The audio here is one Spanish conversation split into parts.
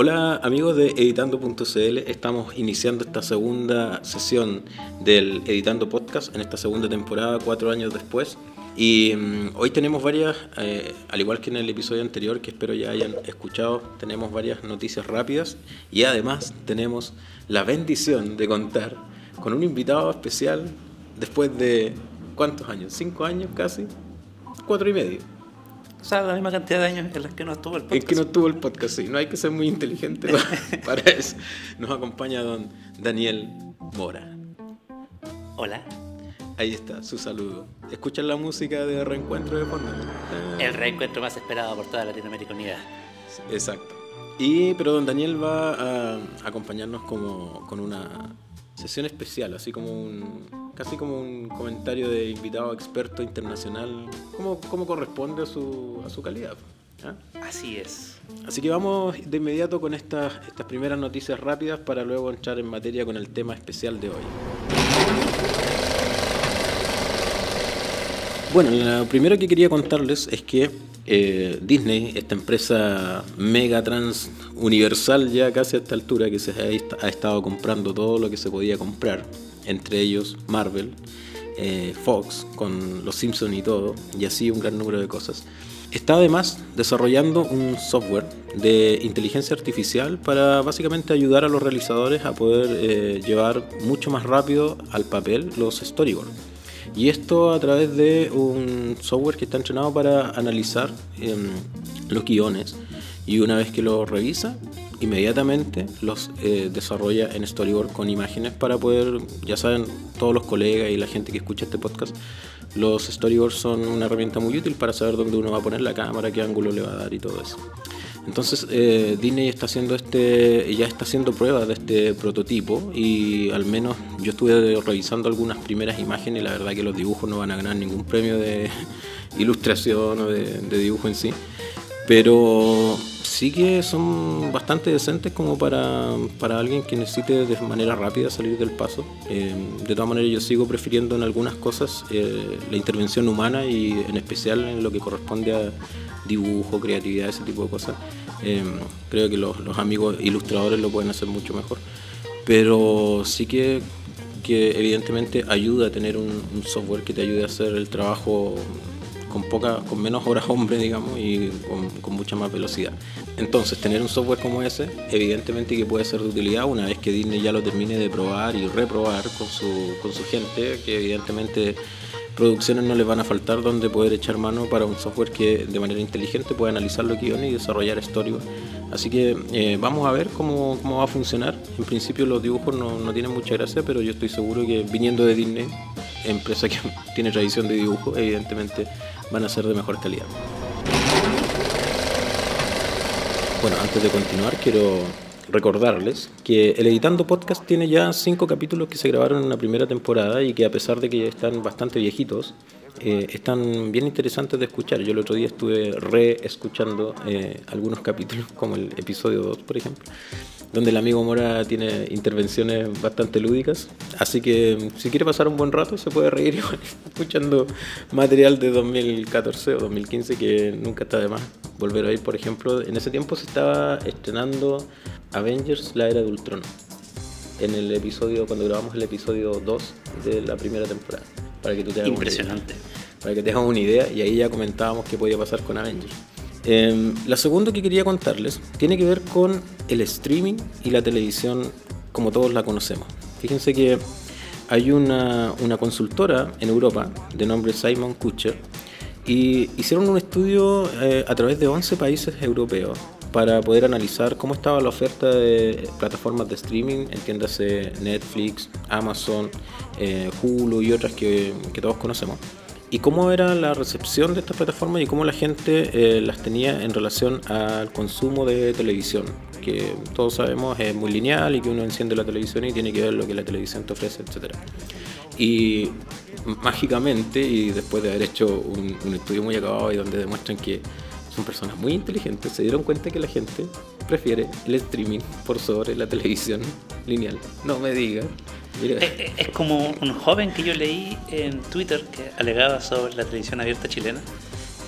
Hola amigos de editando.cl, estamos iniciando esta segunda sesión del Editando Podcast en esta segunda temporada, cuatro años después. Y mm, hoy tenemos varias, eh, al igual que en el episodio anterior, que espero ya hayan escuchado, tenemos varias noticias rápidas y además tenemos la bendición de contar con un invitado especial después de, ¿cuántos años? ¿Cinco años casi? Cuatro y medio. O sea, la misma cantidad de años en las que no estuvo el En podcast. que no estuvo el podcast, sí. No hay que ser muy inteligente para, para eso. Nos acompaña don Daniel Mora. Hola. Ahí está, su saludo. ¿Escuchan la música de reencuentro de fondo? Ah, El reencuentro más esperado por toda Latinoamérica Unida. Exacto. Y, pero don Daniel va a acompañarnos como, con una sesión especial, así como un, casi como un comentario de invitado experto internacional, como, como corresponde a su, a su calidad. ¿ah? Así es. Así que vamos de inmediato con estas, estas primeras noticias rápidas para luego entrar en materia con el tema especial de hoy. Bueno, lo primero que quería contarles es que eh, Disney, esta empresa mega trans universal ya casi a esta altura, que se ha, est- ha estado comprando todo lo que se podía comprar, entre ellos Marvel, eh, Fox, con los Simpsons y todo, y así un gran número de cosas. Está además desarrollando un software de inteligencia artificial para básicamente ayudar a los realizadores a poder eh, llevar mucho más rápido al papel los storyboards. Y esto a través de un software que está entrenado para analizar em, los guiones. Y una vez que los revisa, inmediatamente los eh, desarrolla en storyboard con imágenes para poder, ya saben, todos los colegas y la gente que escucha este podcast, los storyboards son una herramienta muy útil para saber dónde uno va a poner la cámara, qué ángulo le va a dar y todo eso. Entonces eh, Disney está haciendo este, ya está haciendo pruebas de este prototipo y al menos yo estuve revisando algunas primeras imágenes y la verdad que los dibujos no van a ganar ningún premio de ilustración o de, de dibujo en sí, pero sí que son bastante decentes como para, para alguien que necesite de manera rápida salir del paso. Eh, de todas maneras yo sigo prefiriendo en algunas cosas eh, la intervención humana y en especial en lo que corresponde a dibujo, creatividad, ese tipo de cosas. Eh, creo que los, los amigos ilustradores lo pueden hacer mucho mejor. Pero sí que, que evidentemente ayuda a tener un, un software que te ayude a hacer el trabajo con, poca, con menos horas hombre, digamos, y con, con mucha más velocidad. Entonces, tener un software como ese, evidentemente que puede ser de utilidad una vez que Disney ya lo termine de probar y reprobar con su, con su gente, que evidentemente producciones no les van a faltar donde poder echar mano para un software que de manera inteligente pueda analizar los guiones y desarrollar storyboard. Así que eh, vamos a ver cómo, cómo va a funcionar. En principio los dibujos no, no tienen mucha gracia, pero yo estoy seguro que viniendo de Disney, empresa que tiene tradición de dibujo, evidentemente van a ser de mejor calidad. Bueno, antes de continuar quiero recordarles que el Editando Podcast tiene ya cinco capítulos que se grabaron en la primera temporada y que a pesar de que ya están bastante viejitos, eh, están bien interesantes de escuchar. Yo el otro día estuve re-escuchando eh, algunos capítulos, como el episodio 2, por ejemplo, donde el amigo Mora tiene intervenciones bastante lúdicas. Así que si quiere pasar un buen rato, se puede reír escuchando material de 2014 o 2015 que nunca está de más volver a ir. Por ejemplo, en ese tiempo se estaba estrenando Avengers, la era de Ultron. En el episodio, cuando grabamos el episodio 2 de la primera temporada. Para que tú te hagas una idea Impresionante. para que tengan una idea, y ahí ya comentábamos qué podía pasar con Avengers. Eh, la segunda que quería contarles tiene que ver con el streaming y la televisión como todos la conocemos. Fíjense que hay una, una consultora en Europa de nombre Simon Kucher y hicieron un estudio eh, a través de 11 países europeos para poder analizar cómo estaba la oferta de plataformas de streaming, entiéndase Netflix, Amazon, eh, Hulu y otras que, que todos conocemos y cómo era la recepción de estas plataformas y cómo la gente eh, las tenía en relación al consumo de televisión, que todos sabemos es muy lineal y que uno enciende la televisión y tiene que ver lo que la televisión te ofrece, etc. Y mágicamente, y después de haber hecho un, un estudio muy acabado y donde demuestran que son personas muy inteligentes, se dieron cuenta que la gente prefiere el streaming por sobre la televisión lineal. No me digas. Mira. Eh, eh, Es como un joven que yo leí en Twitter que alegaba sobre la televisión abierta chilena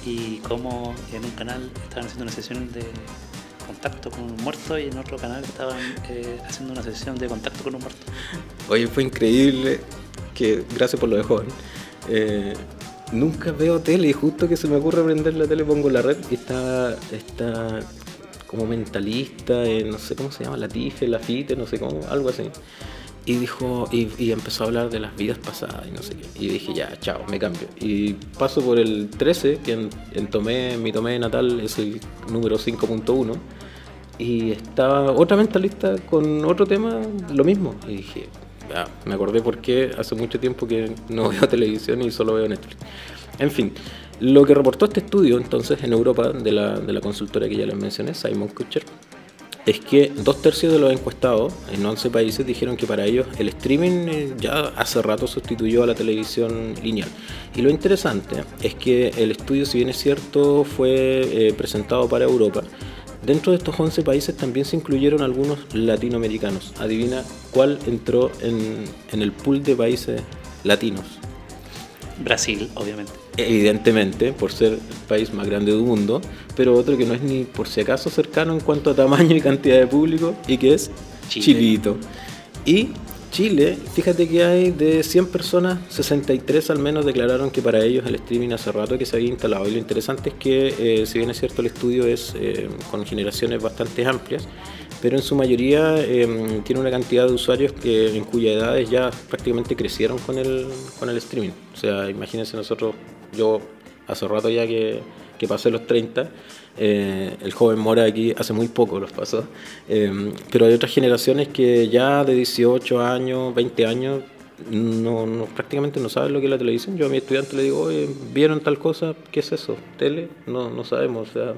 y cómo en un canal estaban haciendo una sesión de contacto con un muerto y en otro canal estaban eh, haciendo una sesión de contacto con un muerto. Oye, fue increíble que, gracias por lo de joven, eh, nunca veo tele y justo que se me ocurre prender la tele pongo la red y está, está como mentalista, eh, no sé cómo se llama, la TIFE, la FITE, no sé cómo, algo así. Y dijo, y, empezó a hablar de las vidas pasadas y no sé qué. Y dije, ya, chao, me cambio. Y paso por el 13, que en, en tomé, mi tomé natal es el número 5.1. Y estaba otra mentalista con otro tema, lo mismo. Y dije, ya, me acordé porque hace mucho tiempo que no veo televisión y solo veo Netflix. En fin, lo que reportó este estudio entonces en Europa de la, de la consultora que ya les mencioné, Simon Kutcher, es que dos tercios de los encuestados en 11 países dijeron que para ellos el streaming eh, ya hace rato sustituyó a la televisión lineal. Y lo interesante es que el estudio, si bien es cierto, fue eh, presentado para Europa, dentro de estos 11 países también se incluyeron algunos latinoamericanos. Adivina cuál entró en, en el pool de países latinos. Brasil, obviamente. Evidentemente, por ser el país más grande del mundo, pero otro que no es ni por si acaso cercano en cuanto a tamaño y cantidad de público, y que es Chile. Chilito. Y Chile, fíjate que hay de 100 personas, 63 al menos declararon que para ellos el streaming hace rato que se había instalado. Y lo interesante es que, eh, si bien es cierto, el estudio es eh, con generaciones bastante amplias, pero en su mayoría eh, tiene una cantidad de usuarios que, en cuya edades ya prácticamente crecieron con el, con el streaming. O sea, imagínense nosotros, yo hace rato ya que, que pasé los 30, eh, el joven Mora aquí hace muy poco los pasó, eh, pero hay otras generaciones que ya de 18 años, 20 años, no, no- prácticamente no saben lo que es la televisión. Yo a mi estudiante le digo, oye, ¿vieron tal cosa? ¿Qué es eso? ¿Tele? No, no sabemos. O sea,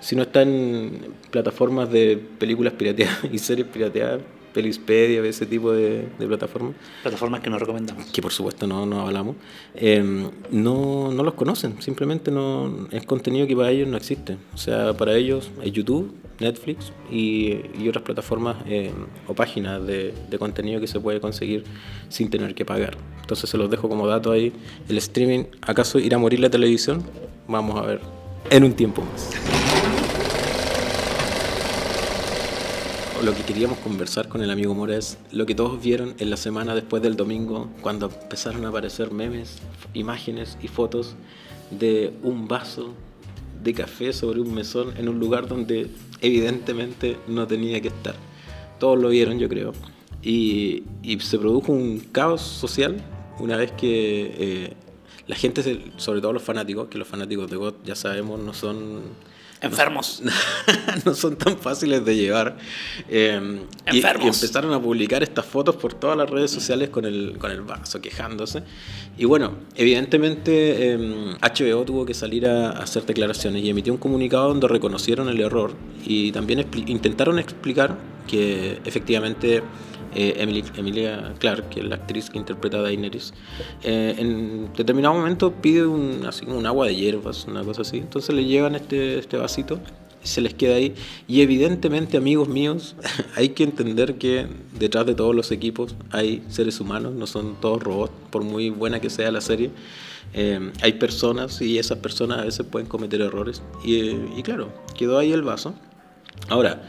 si no está en plataformas de películas pirateadas y series pirateadas, Pelispedia, ese tipo de, de plataformas, Plataformas que no recomendamos. que por supuesto no, no hablamos, eh, no, no los conocen, simplemente no es contenido que para ellos no existe. O sea, para ellos es YouTube, Netflix y, y otras plataformas eh, o páginas de, de contenido que se puede conseguir sin tener que pagar. Entonces se los dejo como dato ahí. El streaming, ¿acaso irá a morir la televisión? Vamos a ver en un tiempo más. Lo que queríamos conversar con el amigo Mora es lo que todos vieron en la semana después del domingo, cuando empezaron a aparecer memes, imágenes y fotos de un vaso de café sobre un mesón en un lugar donde evidentemente no tenía que estar. Todos lo vieron, yo creo. Y, y se produjo un caos social una vez que eh, la gente, sobre todo los fanáticos, que los fanáticos de God ya sabemos no son Enfermos. no son tan fáciles de llevar. Eh, y, Enfermos. y empezaron a publicar estas fotos por todas las redes sociales con el, con el vaso, quejándose. Y bueno, evidentemente eh, HBO tuvo que salir a, a hacer declaraciones y emitió un comunicado donde reconocieron el error y también expli- intentaron explicar que efectivamente eh, Emily- Emilia Clarke, que es la actriz que interpreta a Daenerys, eh, en determinado momento pide un, así un agua de hierbas, una cosa así. Entonces le llevan este, este vasito y se les queda ahí. Y evidentemente, amigos míos, hay que entender que detrás de todos los equipos hay seres humanos, no son todos robots, por muy buena que sea la serie. Eh, hay personas y esas personas a veces pueden cometer errores. Y, y claro, quedó ahí el vaso. Ahora,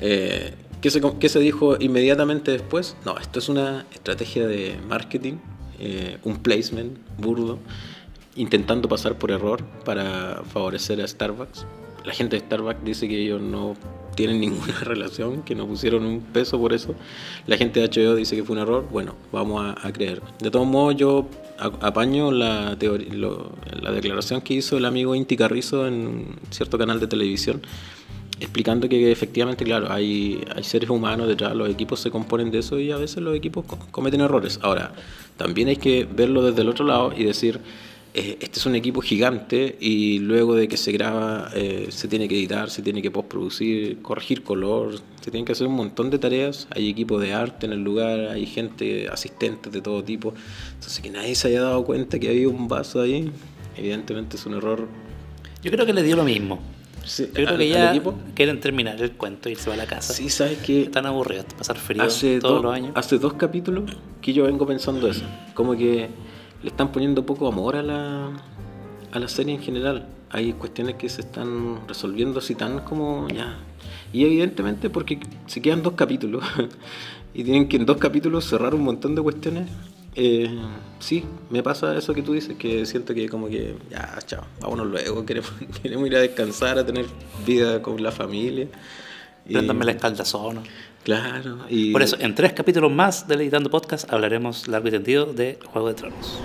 eh, ¿qué, se, qué se dijo inmediatamente después? No, esto es una estrategia de marketing, eh, un placement burdo, intentando pasar por error para favorecer a Starbucks. La gente de Starbucks dice que ellos no tienen ninguna relación, que no pusieron un peso por eso. La gente de HBO dice que fue un error. Bueno, vamos a, a creer. De todos modos, yo apaño la, lo- la declaración que hizo el amigo Inti Carrizo en cierto canal de televisión explicando que efectivamente, claro, hay, hay seres humanos detrás, los equipos se componen de eso y a veces los equipos co- cometen errores. Ahora, también hay que verlo desde el otro lado y decir, eh, este es un equipo gigante y luego de que se graba eh, se tiene que editar, se tiene que postproducir, corregir color, se tienen que hacer un montón de tareas, hay equipos de arte en el lugar, hay gente, asistentes de todo tipo, entonces que nadie se haya dado cuenta que había un vaso ahí, evidentemente es un error. Yo creo que le dio lo mismo. Sí, Yo creo que ya quieren terminar el cuento y irse a la casa. Sí, sabes que Están aburridos, pasar frío hace, todos dos- los años. hace dos capítulos que yo vengo pensando eso. Como que le están poniendo poco amor a la, a la serie en general. Hay cuestiones que se están resolviendo así tan como ya. Y evidentemente porque se quedan dos capítulos y tienen que en dos capítulos cerrar un montón de cuestiones. Eh, sí, me pasa eso que tú dices, que siento que como que ya, chao, vámonos luego, queremos, queremos ir a descansar, a tener vida con la familia. Préndame la escaldazona. Claro. Y... Por eso, en tres capítulos más de Editando Podcast hablaremos largo y tendido de Juego de Tronos.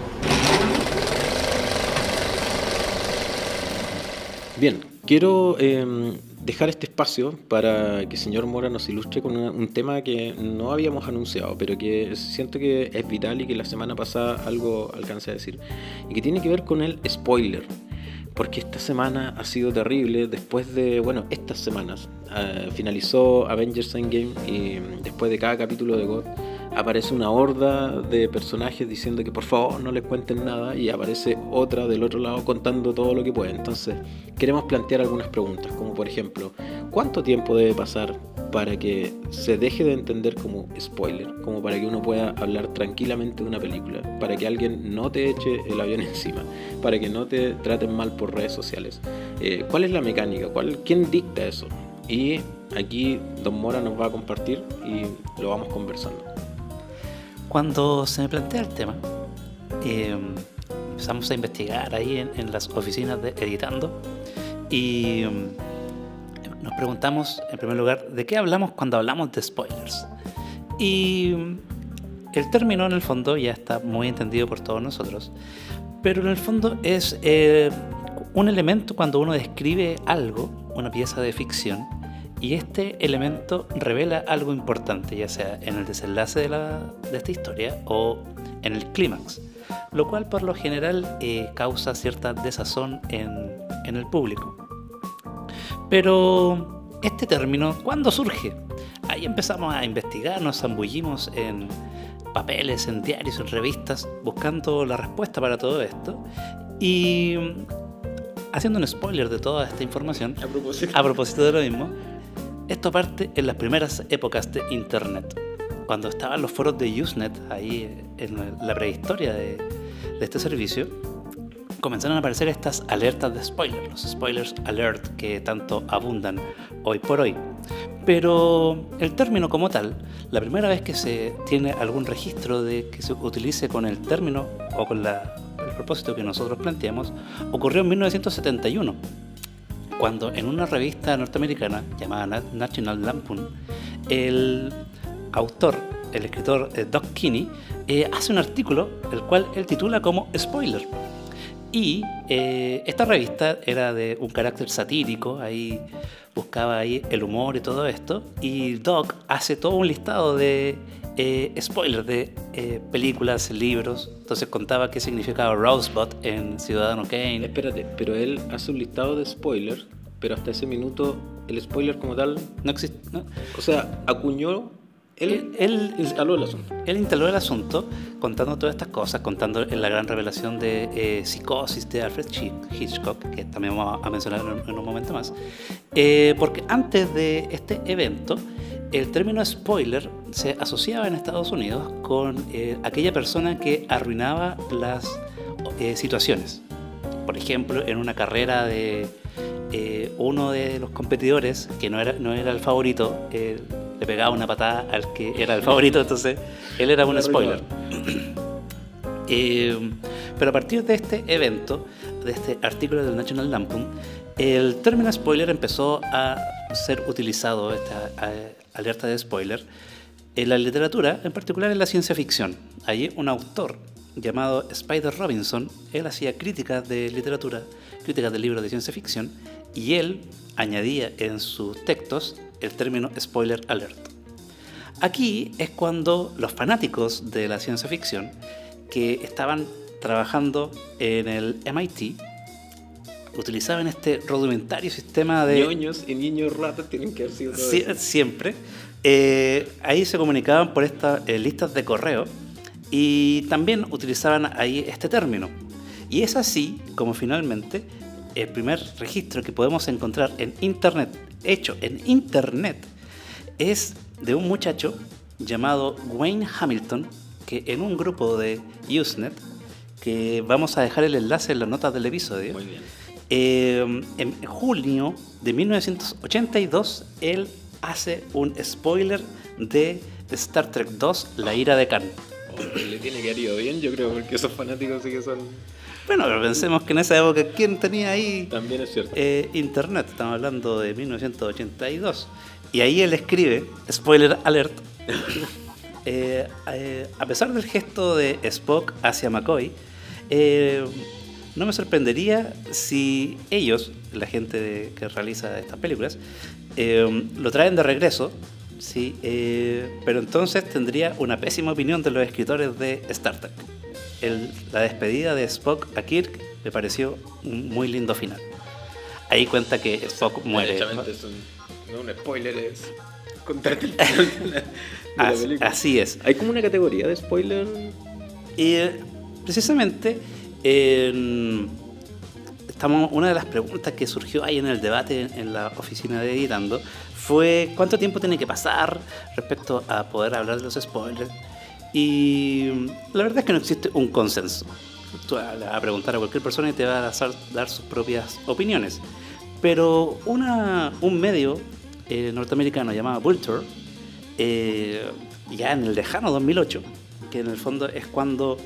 Bien, quiero em, dejar este espacio para que el señor Mora nos ilustre con un tema que no habíamos anunciado, pero que siento que es vital y que la semana pasada algo alcancé a decir, y que tiene que ver con el spoiler porque esta semana ha sido terrible. Después de, bueno, estas semanas uh, finalizó Avengers Endgame y después de cada capítulo de God aparece una horda de personajes diciendo que por favor no les cuenten nada y aparece otra del otro lado contando todo lo que puede. Entonces, queremos plantear algunas preguntas, como por ejemplo, ¿cuánto tiempo debe pasar para que se deje de entender como spoiler, como para que uno pueda hablar tranquilamente de una película, para que alguien no te eche el avión encima, para que no te traten mal por redes sociales. Eh, ¿Cuál es la mecánica? ¿Cuál, ¿Quién dicta eso? Y aquí Don Mora nos va a compartir y lo vamos conversando. Cuando se me plantea el tema, eh, empezamos a investigar ahí en, las oficinas de Editando y mm, nos preguntamos, en primer lugar, ¿de qué hablamos cuando hablamos de spoilers? Y mm, el término en el fondo ya está muy entendido por todos nosotros, pero en el fondo es eh, un elemento cuando uno describe algo, una pieza de ficción, y este elemento revela algo importante, ya sea en el desenlace de, la, de esta historia o en el clímax, lo cual por lo general eh, causa cierta desazón en, en el público. Pero este término, ¿cuándo surge? Ahí empezamos a investigar, nos zambullimos en papeles, en diarios, en revistas, buscando la respuesta para todo esto. Y haciendo un spoiler de toda esta información, a propósito, a propósito de lo mismo, esto parte en las primeras épocas de Internet, cuando estaban los foros de Usenet, ahí en la prehistoria de, este servicio, comenzaron a aparecer estas alertas de spoilers, los spoilers alert que tanto abundan hoy por hoy. Pero el término como tal, la primera vez que se tiene algún registro de que se utilice con el término o con el propósito que nosotros planteamos, ocurrió en 1971 cuando en una revista norteamericana llamada National Lampoon, el autor, el escritor eh, Doc Kinney, eh, hace un artículo el cual él titula como Spoiler. Y eh, esta revista era de un carácter satírico, ahí buscaba ahí el humor y todo esto, y Doc hace todo un listado de spoilers de películas, libros, entonces contaba qué significaba Rosebud en Ciudadano Kane. Espérate, pero él hace un listado de spoilers pero hasta ese minuto el spoiler como tal no existe. O sea, acuñó, él, él, instaló el asunto. Él instaló el asunto contando todas estas cosas, contando en la gran revelación de eh, Psicosis de Alfred Hitchcock, que también vamos a mencionar en, un momento más. Eh, porque antes de este evento, el término spoiler se asociaba en Estados Unidos con eh, aquella persona que arruinaba las situaciones. Por ejemplo, en una carrera de eh, uno de los competidores, que no era, no era el favorito, eh, le pegaba una patada al que era el favorito, entonces él era un spoiler. Eh, pero a partir de este evento, de este artículo del National Lampoon, el término spoiler empezó a ser utilizado, esta alerta de spoiler, en la literatura, en particular en la ciencia ficción. Allí un autor llamado Spider Robinson, él hacía críticas de literatura, críticas de libros de ciencia ficción, y él añadía en sus textos el término spoiler alert. Aquí es cuando los fanáticos de la ciencia ficción que estaban trabajando en el MIT utilizaban este rudimentario sistema de... Ñoños y niños ratas tienen que haber sido Siempre. Eh, ahí se comunicaban por estas eh, listas de correo y también utilizaban ahí este término. Y es así como finalmente el primer registro que podemos encontrar en Internet, hecho en Internet, es de un muchacho llamado Wayne Hamilton, que en un grupo de Usenet, que vamos a dejar el enlace en las notas del episodio. Muy bien. Eh, en junio de 1982, él hace un spoiler de Star Trek 2, La ira de Khan. Oh, le tiene que haber ido bien, yo creo, porque esos fanáticos sí que son. Bueno, pero pensemos que en esa época, ¿quién tenía ahí También es cierto. eh, internet? Estamos hablando de 1982. Y ahí él escribe, spoiler alert, eh, eh, a pesar del gesto de Spock hacia McCoy, eh, no me sorprendería si ellos, la gente de- que realiza estas películas, eh, lo traen de regreso, sí, eh, pero entonces tendría una pésima opinión de los escritores de Star Trek. El- la despedida de Spock a Kirk me pareció un muy lindo final. Ahí cuenta que Spock muere. Es un, no un spoiler, es contarte el final de la, de la Así, película. así es. Hay como una categoría de spoiler. Y eh, precisamente en- estamos, una de las preguntas que surgió ahí en el debate en, la oficina de Editando fue cuánto tiempo tiene que pasar respecto a poder hablar de los spoilers. Y la verdad es que no existe un consenso. Tú vas a preguntar a cualquier persona y te va a dar sus propias opiniones. Pero una, un medio eh, norteamericano llamado Vulture, eh, ya en el lejano 2008, que en el fondo es cuando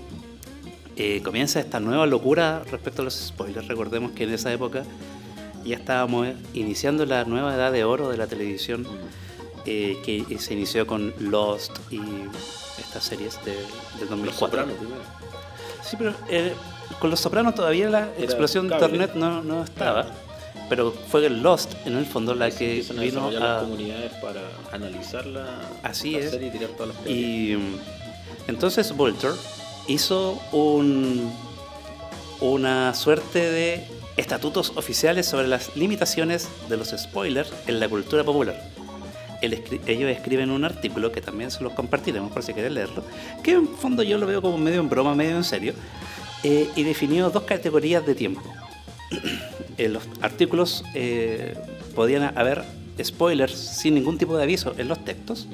eh, comienza esta nueva locura respecto a los spoilers. Recordemos que en esa época ya estábamos iniciando la nueva edad de oro de la televisión, eh, que se inició con Lost y estas series de, del Los 2004. Sopranos primero. Sí, pero eh, con Los Sopranos todavía la explosión de. Internet no, no estaba. Pero fue Lost, en el fondo, la que Empiezan a vino desarrollar las a... comunidades para analizarla, Así la es. serie y tirar todas las teorías. Y mm, entonces Vulture hizo un, una suerte de estatutos oficiales sobre las limitaciones de los spoilers en la cultura popular. Escri- ellos escriben un artículo que también se los compartiremos por si quieren leerlo, que en fondo yo lo veo como medio en broma, medio en serio, eh, y definió dos categorías de tiempo. en los artículos eh, podían haber spoilers sin ningún tipo de aviso en los textos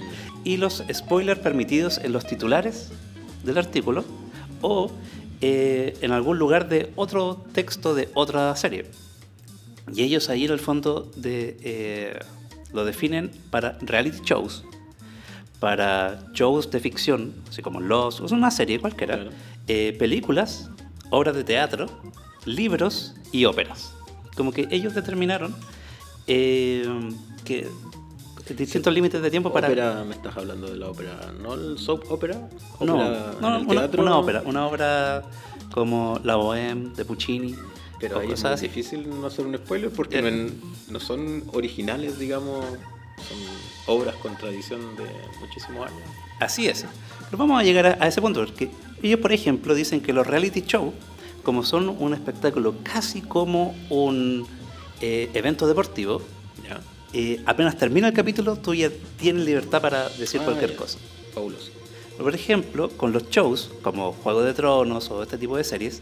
y los spoilers permitidos en los titulares del artículo o eh, en algún lugar de otro texto de otra serie. Y ellos ahí en el fondo de, eh, lo definen para reality shows, para shows de ficción, así como Los, es una serie cualquiera, Claro. eh, películas, obras de teatro, libros y óperas. Como que ellos determinaron que distintos límites de tiempo para... Ópera, me estás hablando de la ópera, ¿no el soap opera? No, Ópera no, una, teatro, una ópera, una obra como La Bohème de Puccini, Pero ahí es muy así. difícil no hacer un spoiler porque Eh. no, son originales, digamos, son obras con tradición de muchísimos años. Así es. Pero vamos a llegar a, a ese punto, porque ellos, por ejemplo, dicen que los reality shows, como son un espectáculo casi como un eh, evento deportivo. Eh, apenas termina el capítulo, tú ya tienes libertad para decir Ah, cualquier ya. cosa. Fabuloso. Por ejemplo, con los shows, como Juego de Tronos o este tipo de series,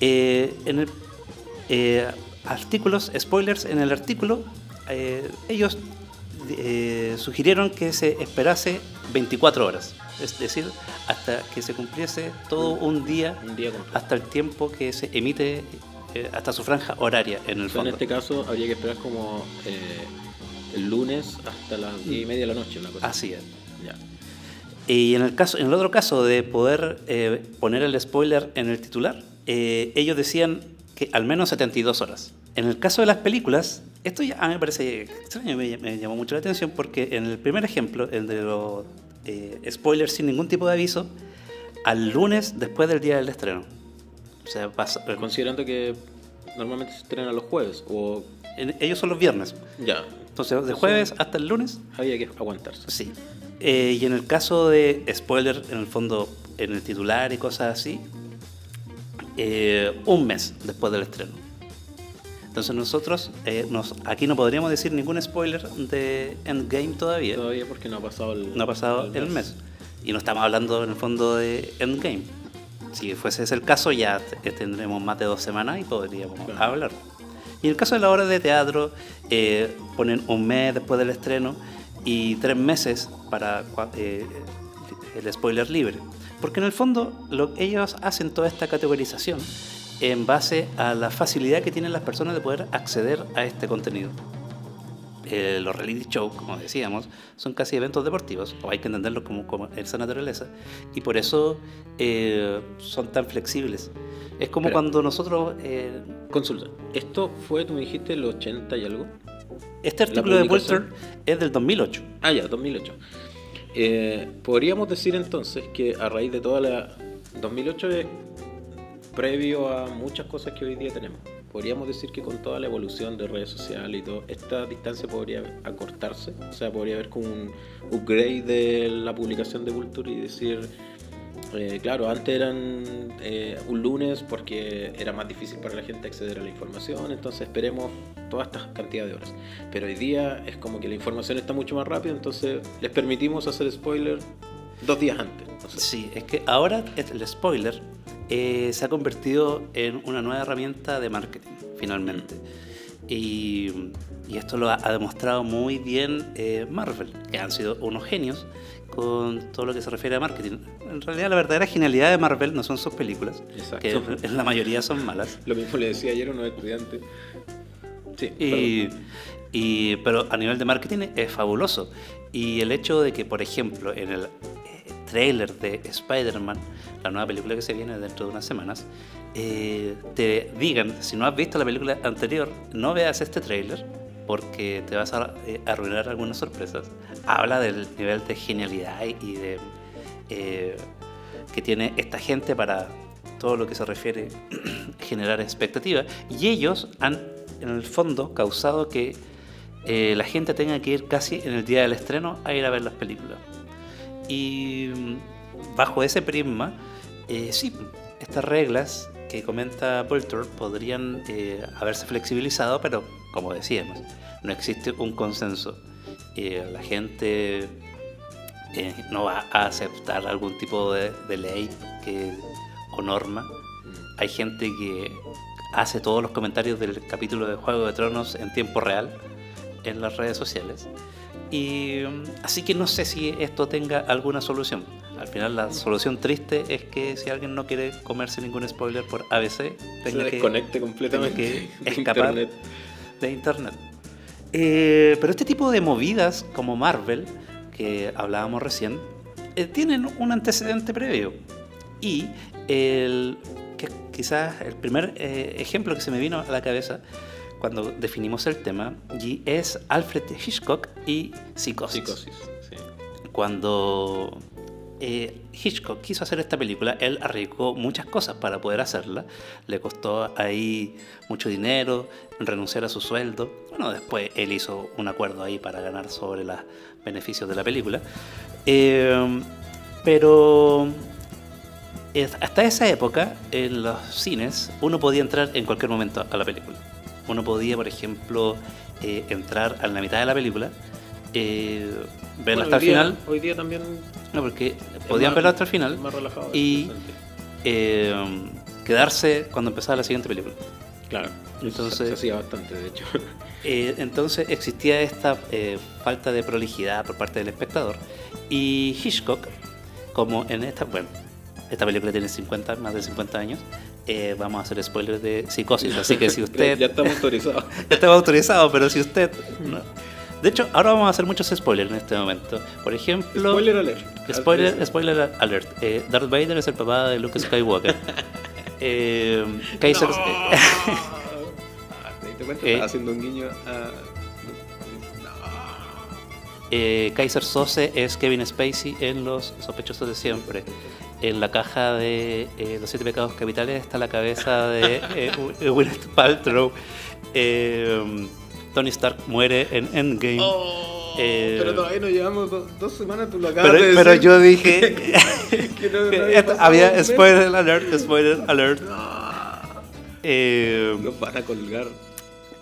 eh, en el, eh, artículos, spoilers en el artículo, eh, ellos eh, sugirieron que se esperase 24 horas, es decir, hasta que se cumpliese todo un día, Un día hasta el tiempo que se emite, eh, hasta su franja horaria en el O sea, en fondo. este caso habría que esperar como eh, el lunes hasta las 10 y media de la noche, una cosa Así es. Ya. Y en el, caso, en el otro caso de poder eh, poner el spoiler en el titular, eh, ellos decían que al menos 72 horas. En el caso de las películas, esto ya a mí me parece extraño, me, me llamó mucho la atención porque en el primer ejemplo, el de los eh, spoilers sin ningún tipo de aviso, al lunes después del día del estreno. O sea, pasa- Considerando que normalmente se estrena los jueves, o en- ellos son los viernes. ya, Entonces, de jueves hasta el lunes, había que aguantarse. Sí. Eh, y en el caso de spoiler, en el fondo, en el titular y cosas así, eh, un mes después del estreno. Entonces nosotros eh, nos, aquí no podríamos decir ningún spoiler de Endgame todavía. Todavía porque no ha pasado el, No ha pasado el mes. Y no estamos hablando en el fondo de Endgame. Si fuese ese el caso, ya tendremos más de dos semanas y podríamos Claro. hablar. Y en el caso de la obra de teatro, eh, ponen un mes después del estreno y tres meses para eh, el spoiler libre. Porque en el fondo lo, ellos hacen toda esta categorización en base a la facilidad que tienen las personas de poder acceder a este contenido. Eh, los reality shows, como decíamos, son casi eventos deportivos, o hay que entenderlos como, como esa naturaleza, y por eso eh, son tan flexibles. Es como Pero- cuando nosotros... eh, Consulta. ¿Esto fue, tú me dijiste, el 80 y algo? este artículo de? Vulture es del 2008. Ah, ya, 2008. Eh, Podríamos decir entonces que a raíz de toda la... 2008 es previo a muchas cosas que hoy día tenemos. Podríamos decir que con toda la evolución de redes sociales y todo, esta distancia podría acortarse. O sea, podría haber como un upgrade de la publicación de Vulture y decir... eh, claro, antes eran eh, un lunes porque era más difícil para la gente acceder a la información, entonces esperemos toda esta cantidad de horas. Pero hoy día es como que la información está mucho más rápida, entonces les permitimos hacer spoiler dos días antes. no sé. Sí, es que ahora el spoiler eh, se ha convertido en una nueva herramienta de marketing, finalmente. Y, y esto lo ha, ha demostrado muy bien eh, Marvel, que han sido unos genios con todo lo que se refiere a marketing. En realidad, la verdadera genialidad de Marvel no son sus películas, Exacto. que en la mayoría son malas. Lo mismo le decía ayer a unos estudiantes. Sí, Y, pero a nivel de marketing es fabuloso. Y el hecho de que, por ejemplo, en el trailer de Spider-Man, la nueva película que se viene dentro de unas semanas, eh, te digan, si no has visto la película anterior, no veas este trailer porque te vas a eh, arruinar algunas sorpresas. Habla del nivel de genialidad y de eh, que tiene esta gente para todo lo que se refiere a generar expectativas. Y ellos han, en el fondo, causado que eh, la gente tenga que ir casi en el día del estreno a ir a ver las películas. Y bajo ese prisma, eh, sí, estas reglas que comenta Vulture podrían eh, haberse flexibilizado, pero como decíamos, no existe un consenso. Eh, la gente eh, no va a aceptar algún tipo de, ley o norma. Hay gente que hace todos los comentarios del capítulo de Juego de Tronos en tiempo real en las redes sociales. Y así que no sé si esto tenga alguna solución. Al final la solución triste es que si alguien no quiere comerse ningún spoiler por ABC, se tenga que, desconecte completamente tenga que de escapar internet. de internet. Eh, pero este tipo de movidas como Marvel, que hablábamos recién, eh, tienen un antecedente previo. Y el, que quizás el primer eh, ejemplo que se me vino a la cabeza cuando definimos el tema y es Alfred Hitchcock y Psicosis. Psicosis. sí. Cuando eh, Hitchcock quiso hacer esta película, él arriesgó muchas cosas para poder hacerla. Le costó ahí mucho dinero, renunciar a su sueldo. Bueno, después él hizo un acuerdo ahí para ganar sobre los beneficios de la película. Eh, pero hasta esa época, en los cines, uno podía entrar en cualquier momento a la película. Uno podía, por ejemplo, eh, entrar a la mitad de la película, eh, verla Bueno, hasta el día- final. Hoy día también No, porque podían más- verla hasta el final más relajado. y eh, quedarse cuando empezaba la siguiente película. Claro. entonces- Se, se hacía bastante, de hecho. Eh, entonces existía esta eh, falta de prolijidad por parte del espectador y Hitchcock, como en esta, bueno, esta película tiene 50, más de 50 años, eh, vamos a hacer spoilers de psicosis, así que si usted ya estamos autorizados. estaba autorizado, pero si usted... no. De hecho, ahora vamos a hacer muchos spoilers en este momento. Por ejemplo... Spoiler alert. Spoiler, spoiler alert. Eh, Darth Vader es el papá de Luke Skywalker. Eh, Kaiser, ¿Te cuenta? Eh. Estaba haciendo un guiño a. Kaiser Sose es Kevin Spacey en Los Sospechosos de Siempre. En la caja de eh, Los Siete Pecados Capitales está la cabeza de eh, Gwyneth Paltrow. Eh, Tony Stark muere en Endgame. Oh, Eh, pero todavía no llevamos do- dos semanas, tú lo acabas pero, de pero decir. yo dije... que no- no que había spoiler alert, spoiler alert. No, Eh, Nos van a colgar.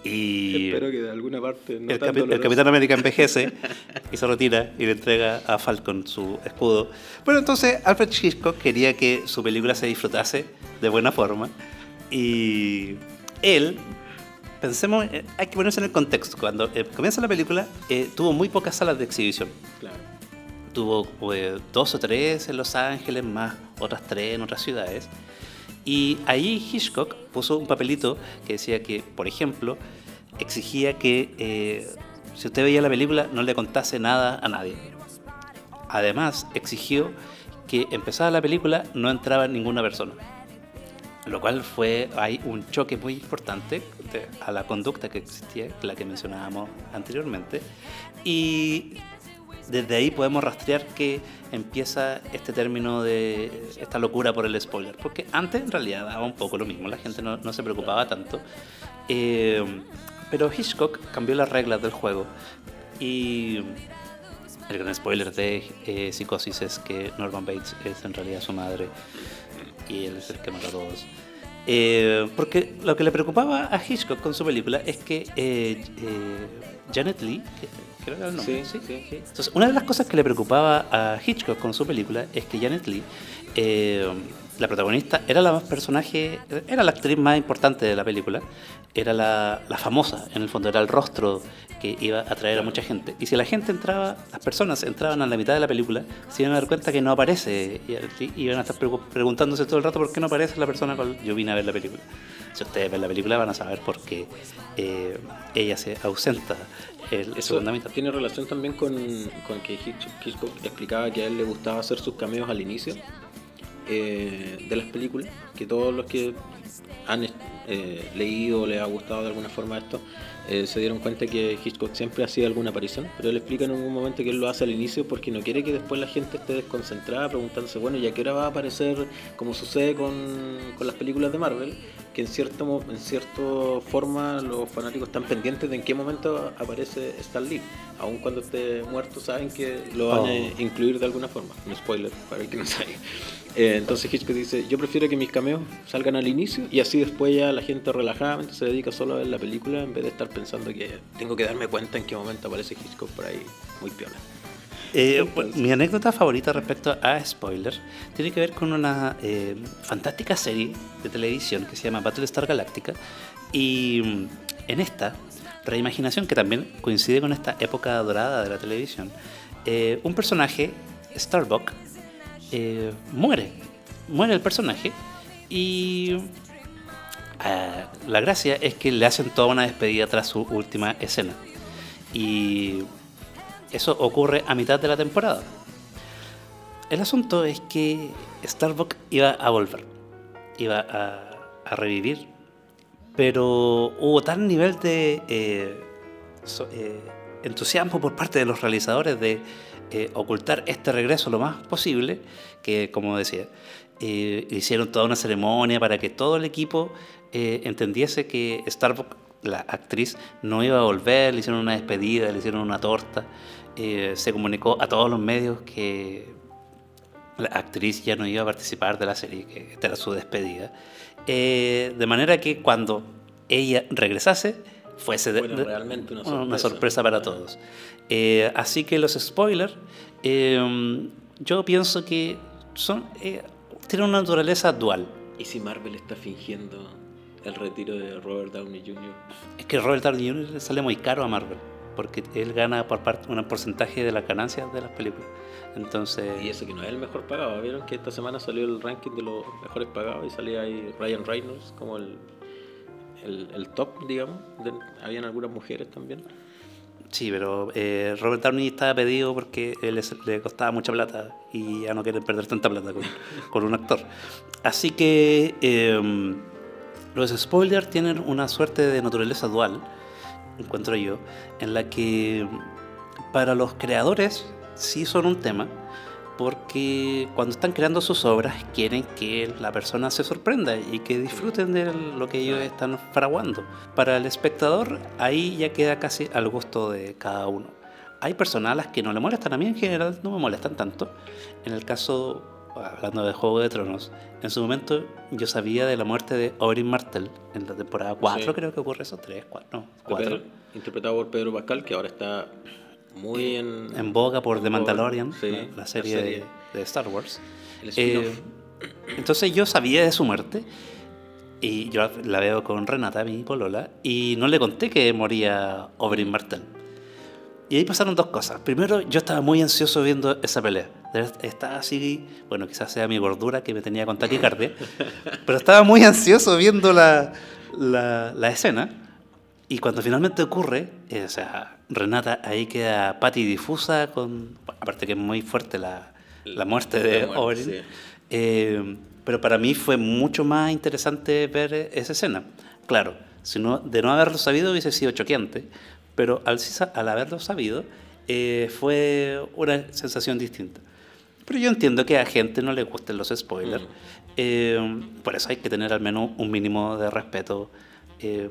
Y Espero que de alguna parte no el, capi- el. Capitán América envejece y se retira y le entrega a Falcon su escudo. Bueno, entonces Alfred Hitchcock quería que su película se disfrutase de buena forma y él, pensemos, eh, hay que ponerse en el contexto. Cuando eh, comienza la película, eh, tuvo muy pocas salas de exhibición. Claro. tuvo eh, dos o tres en Los Ángeles, más otras tres en otras ciudades. Y ahí Hitchcock puso un papelito que decía que, por ejemplo, exigía que eh, si usted veía la película no le contase nada a nadie. Además, exigió que empezada la película no entraba ninguna persona. Lo cual fue, hay un choque muy importante a la conducta que existía, la que mencionábamos anteriormente. Y desde ahí podemos rastrear que empieza este término de esta locura por el spoiler. Porque antes en realidad daba un poco lo mismo, la gente no, se preocupaba tanto. Eh, pero Hitchcock cambió las reglas del juego. Y el gran spoiler de eh, Psicosis es que Norman Bates es en realidad su madre y él es el que mata a todos. Eh, porque lo que le preocupaba a Hitchcock con su película es que Janet Lee, entonces, una de las cosas que le preocupaba a Hitchcock con su película es que Janet Lee, eh, la protagonista, era la personaje, era la actriz más importante de la película, era la, famosa, en el fondo, era el rostro que iba a atraer a mucha gente. Y si la gente entraba, las personas entraban a la mitad de la película, se iban a dar cuenta que no aparece, y iban a estar preguntándose todo el rato por qué no aparece la persona con yo vine a ver la película. Si ustedes ven la película van a saber por qué eh, ella se ausenta el Eso tiene relación también con, con, que Hitchcock explicaba que a él le gustaba hacer sus cameos al inicio eh, de las películas, que todos los que han eh, leído o les ha gustado de alguna forma esto, eh, se dieron cuenta que Hitchcock siempre hacía alguna aparición, pero él explica en algún momento que él lo hace al inicio porque no quiere que después la gente esté desconcentrada preguntándose, bueno, ¿y a qué hora va a aparecer, como sucede con, con las películas de Marvel? Que en cierto en cierta forma los fanáticos están pendientes de en qué momento aparece Stan Lee. Aun cuando esté muerto saben que lo van a oh. incluir de alguna forma. Un spoiler para el que no sabe. Eh, entonces Hitchcock dice, yo prefiero que mis cameos salgan al inicio y así después ya la gente relajadamente se dedica solo a ver la película en vez de estar pensando que tengo que darme cuenta en qué momento aparece Hitchcock por ahí muy piola. Eh, mi anécdota favorita respecto a spoiler tiene que ver con una eh, fantástica serie de televisión que se llama Battlestar Galactica y mm, en esta reimaginación que también coincide con esta época dorada de la televisión, un personaje, Starbuck, eh, muere, muere el personaje y eh, la gracia es que le hacen toda una despedida tras su última escena. Y eso ocurre a mitad de la temporada. El asunto es que Starbuck iba a volver, iba a, revivir, pero hubo tal nivel de eh, entusiasmo por parte de los realizadores de eh, ocultar este regreso lo más posible, que como decía, eh, hicieron toda una ceremonia para que todo el equipo eh, entendiese que Starbuck, la actriz, no iba a volver, le hicieron una despedida, le hicieron una torta, se comunicó a todos los medios que la actriz ya no iba a participar de la serie, que esta era su despedida, de manera que cuando ella regresase, fuese realmente una sorpresa, para todos. Eh, así que los spoilers, eh, yo pienso que son eh, tienen una naturaleza dual. ¿Y si Marvel está fingiendo el retiro de Robert Downey Jr.? Es que Robert Downey Jr. le sale muy caro a Marvel, porque él gana por parte un porcentaje de las ganancias de las películas. Entonces... Y eso que no es el mejor pagado. ¿Vieron que esta semana salió el ranking de los mejores pagados y salía ahí Ryan Reynolds como el el, top, digamos. habían algunas mujeres también. Sí, pero eh, Robert Downey estaba pedido porque él le costaba mucha plata y ya no quieren perder tanta plata con, un actor. Así que em, los spoilers tienen una suerte de naturaleza dual, encuentro yo, en la que para los creadores sí son un tema, porque cuando están creando sus obras quieren que la persona se sorprenda y que disfruten de lo que ellos están fraguando. Para el espectador ahí ya queda casi al gusto de cada uno. Hay personas a las que no le molestan, a mí en general no me molestan tanto. En el caso, hablando de Juego de Tronos, en su momento yo sabía de la muerte de Oberyn Martell en la temporada 4, creo que ocurre eso, 3, 4, no, 4. Interpretado por Pedro Pascal, que ahora está muy en, en boga por The Mandalorian, la, serie De, Star Wars. Eh, entonces yo sabía de su muerte y yo la veo con Renata, mi polola, y no le conté que moría Oberyn Martell. Y ahí pasaron dos cosas. Primero, yo estaba muy ansioso viendo esa pelea. Estaba así, bueno, quizás sea mi gordura que me tenía con taquicardia, pero estaba muy ansioso viendo la, la, la escena. Y cuando finalmente ocurre, eh, o sea, Renata ahí queda pati difusa, con, aparte que es muy fuerte la, la muerte de Oberyn. Eh, pero para mí fue mucho más interesante ver esa escena. Claro, si no, de no haberlo sabido hubiese sido choqueante, pero al, al haberlo sabido eh, fue una sensación distinta. Pero yo entiendo que a gente no le gusten los spoilers, mm. eh, por eso hay que tener al menos un mínimo de respeto eh,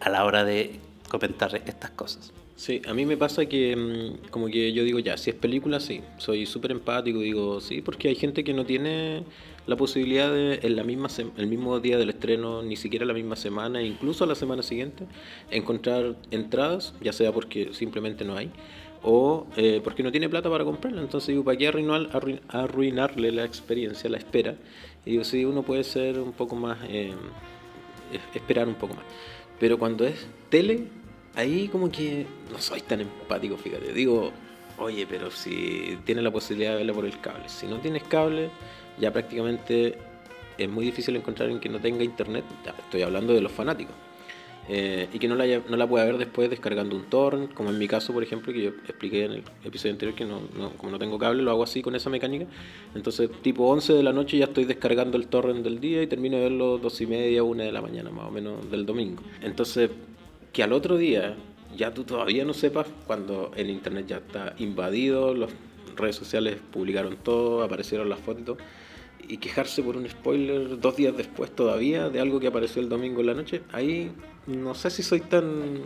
a la hora de comentar estas cosas. Sí, a mí me pasa que mm, como que yo digo, ya, si es película, sí, soy súper empático, digo, sí, porque hay gente que no tiene la posibilidad de en la misma el mismo día del estreno, ni siquiera la misma semana, incluso la semana siguiente, encontrar entradas, ya sea porque simplemente no hay, o eh, porque no tiene plata para comprarla. Entonces digo, ¿para qué arruinar, arruinarle la experiencia, la espera? Y digo, sí, uno puede ser un poco más, eh, esperar un poco más. Pero cuando es tele, ahí como que no soy tan empático, fíjate. Digo, oye, pero si tienes la posibilidad de verla por el cable. Si no tienes cable, ya prácticamente es muy difícil encontrar en que no tenga internet. Estoy hablando de los fanáticos. Eh, y que no la, no la pueda ver después descargando un torrent, como en mi caso, por ejemplo, que yo expliqué en el episodio anterior que no, como no tengo cable, lo hago así con esa mecánica. Entonces, tipo 11 de la noche ya estoy descargando el torrent del día y termino de verlo dos y media, una de la mañana más o menos del domingo. Entonces, que al otro día ya tú todavía no sepas cuando el internet ya está invadido, las redes sociales publicaron todo, aparecieron las fotos y quejarse por un spoiler dos días después todavía de algo que apareció el domingo en la noche, ahí no sé si soy tan,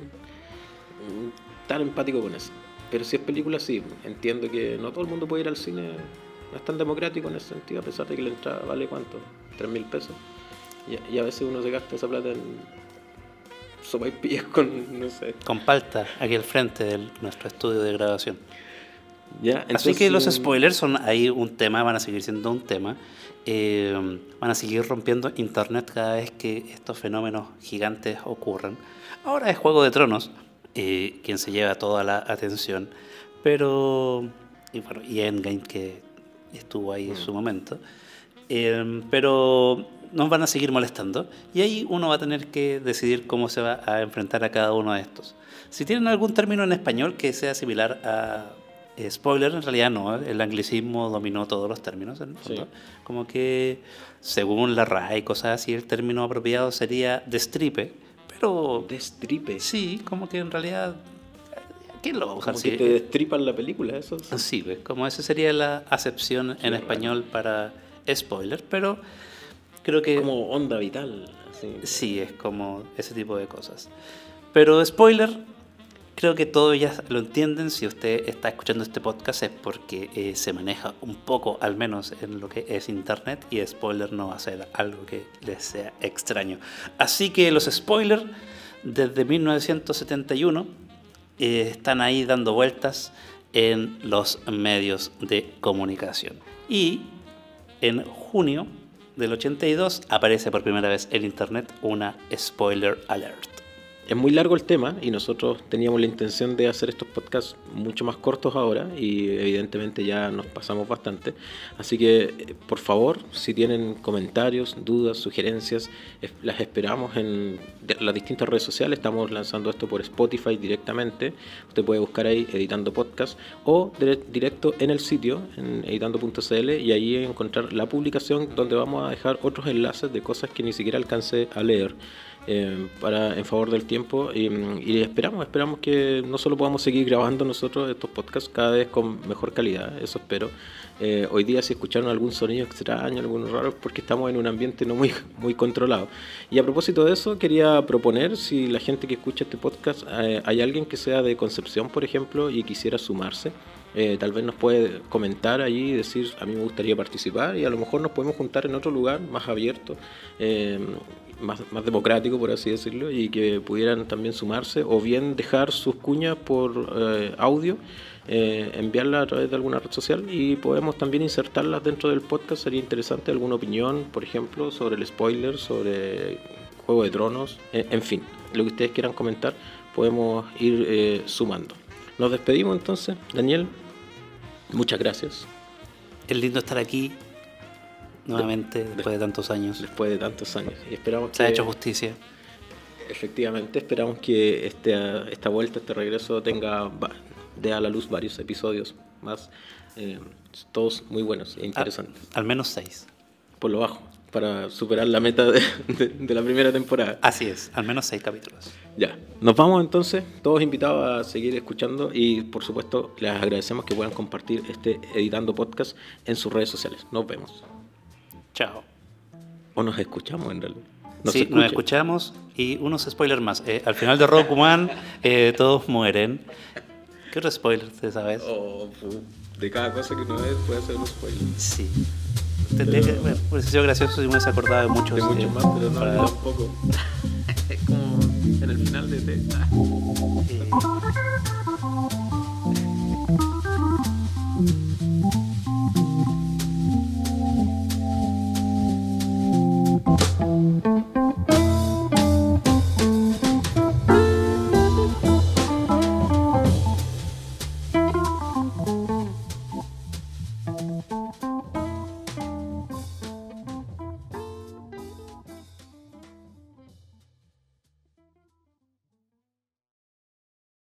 tan empático con eso. Pero si es película, sí, entiendo que no todo el mundo puede ir al cine, no es tan democrático en ese sentido, a pesar de que la entrada vale cuánto, tres mil pesos. Y, y a veces uno se gasta esa plata en con, no sé. Con palta, aquí al frente de nuestro estudio de grabación. ¿Ya? Así que los spoilers son ahí un tema, van a seguir siendo un tema. Eh, van a seguir rompiendo internet cada vez que estos fenómenos gigantes ocurran. Ahora es Juego de Tronos eh, quien se lleva toda la atención, pero. Y bueno, y Endgame que estuvo ahí en su mm. momento. Eh, pero nos van a seguir molestando y ahí uno va a tener que decidir cómo se va a enfrentar a cada uno de estos. Si tienen algún término en español que sea similar a spoiler, en realidad no, el anglicismo dominó todos los términos, como que según la RAE y cosas así, el término apropiado sería destripe, pero... Destripe. Sí, como que en realidad ¿Quién lo va a usar? Como que te destripan la película, eso. Sí, como esa sería la acepción en español para spoiler, pero creo que... Como onda vital. Sí, es como ese tipo de cosas. Pero spoiler, creo que todos ya lo entienden. Si usted está escuchando este podcast es porque eh, se maneja un poco, al menos en lo que es Internet, y spoiler no va a ser algo que les sea extraño. Así que los spoilers, desde 1971, eh, están ahí dando vueltas en los medios de comunicación. Y en junio del 82 aparece por primera vez en Internet una spoiler alert. Es muy largo el tema y nosotros teníamos la intención de hacer estos podcasts mucho más cortos ahora y evidentemente ya nos pasamos bastante. Así que por favor, si tienen comentarios, dudas, sugerencias, las esperamos en las distintas redes sociales. Estamos lanzando esto por Spotify directamente. Usted puede buscar ahí editando podcast o directo en el sitio, en editando.cl y ahí encontrar la publicación donde vamos a dejar otros enlaces de cosas que ni siquiera alcancé a leer. Eh, para en favor del tiempo y, esperamos, esperamos que no solo podamos seguir grabando nosotros estos podcasts cada vez con mejor calidad, eso espero. Eh, hoy día si escucharon algún sonido extraño, algunos raros, porque estamos en un ambiente no muy, muy controlado. Y a propósito de eso, quería proponer, si la gente que escucha este podcast, eh, hay alguien que sea de Concepción, por ejemplo, y quisiera sumarse, tal vez nos puede comentar allí y decir, a mí me gustaría participar y a lo mejor nos podemos juntar en otro lugar más abierto más, más democrático, por así decirlo, y que pudieran también sumarse o bien dejar sus cuñas por eh, audio, eh, enviarlas a través de alguna red social y podemos también insertarlas dentro del podcast. Sería interesante alguna opinión, por ejemplo, sobre el spoiler, sobre Juego de Tronos, eh, en fin, lo que ustedes quieran comentar, podemos ir sumando. Nos despedimos entonces, Daniel. Muchas gracias. Es lindo estar aquí nuevamente después de tantos años. Después de tantos años. Y esperamos Se ha hecho justicia. Efectivamente, esperamos que este, esta vuelta, este regreso tenga dé a la luz varios episodios más, eh, todos muy buenos e interesantes. Al, menos seis. Por lo bajo, para superar la meta de, la primera temporada. Así es, al menos seis capítulos. Ya, nos vamos entonces, todos invitados a seguir escuchando y por supuesto les agradecemos que puedan compartir este Editando Podcast en sus redes sociales. Nos vemos. Chao. O nos escuchamos en realidad. sí, nos escuchamos y unos spoilers más. Eh, al final de Rock One eh, todos mueren. ¿Qué otro spoiler te sabes? Oh, de cada cosa que no es puede ser un spoiler. Sí. Bueno, pues ha sido gracioso y uno se acordaba de muchos. De eh, mucho eh, más, pero no para... un poco. es como en el final de T. Eh...